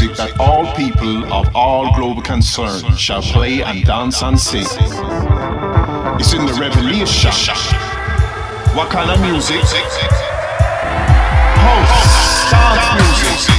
music that all people of all global concern shall play and dance and sing. It's in the revelation. What kind of music? House, dance music.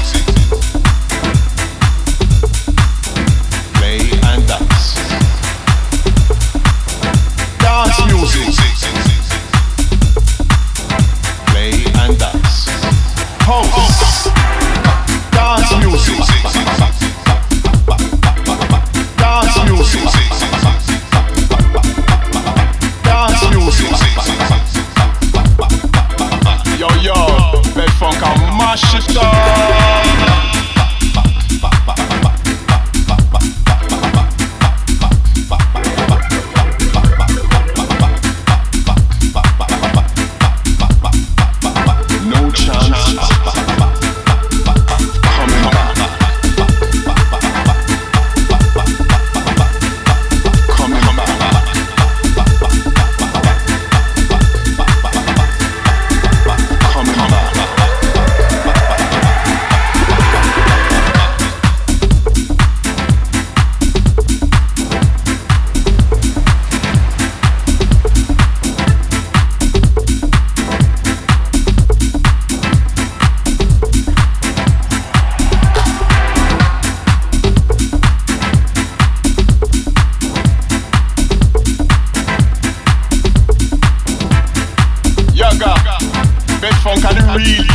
Believe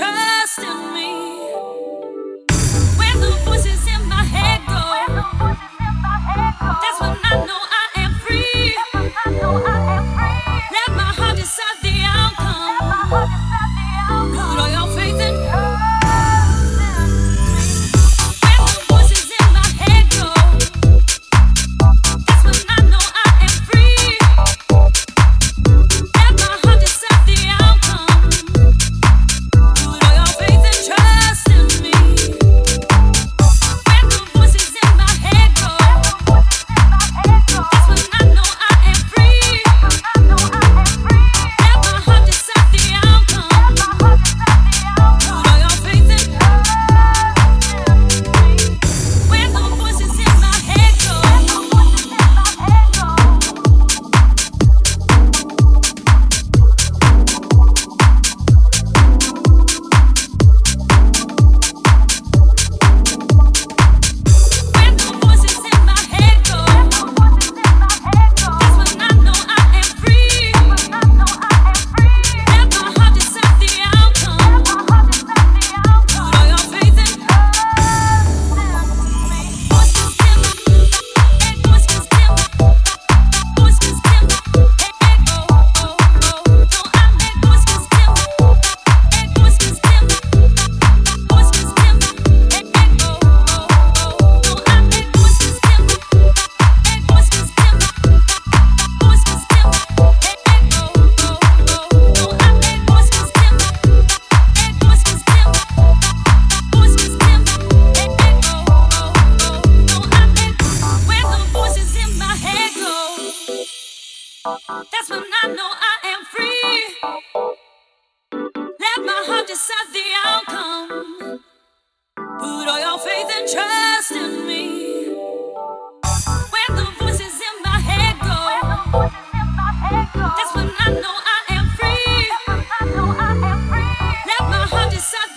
Let That's when I know I am free. Let my heart decide the outcome. Put all your faith and trust in me. When the voices in my head go, that's when I know I am free. Let my heart decide